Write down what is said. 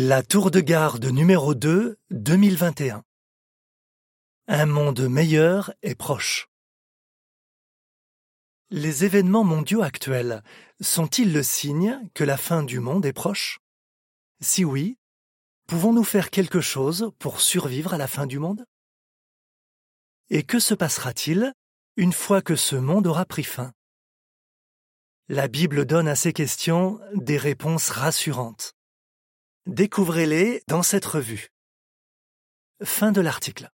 La tour de garde numéro 2 2021 Un monde meilleur est proche. Les événements mondiaux actuels sont-ils le signe que la fin du monde est proche? Si oui, pouvons-nous faire quelque chose pour survivre à la fin du monde? Et que se passera-t-il une fois que ce monde aura pris fin? La Bible donne à ces questions des réponses rassurantes. Découvrez-les dans cette revue. Fin de l'article.